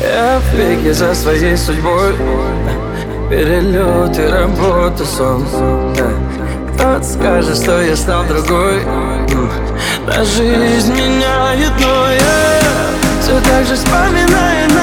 Я в за своей судьбой. Перелет и работа, сон Кто-то скажет, что я стал другой. Да жизнь меняет, но я Все так же вспоминаю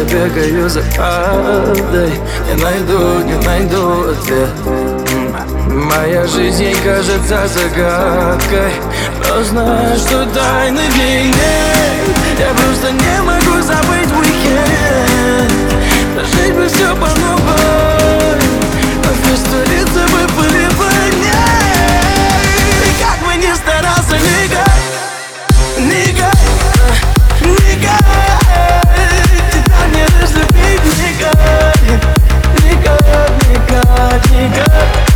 я бегаю за правдой. Не найду, не найду ответ. Моя жизнь ей кажется загадкой. Но знаю, что тайны в ней нет. Я просто не могу забыть уикенд. Прожить бы все по up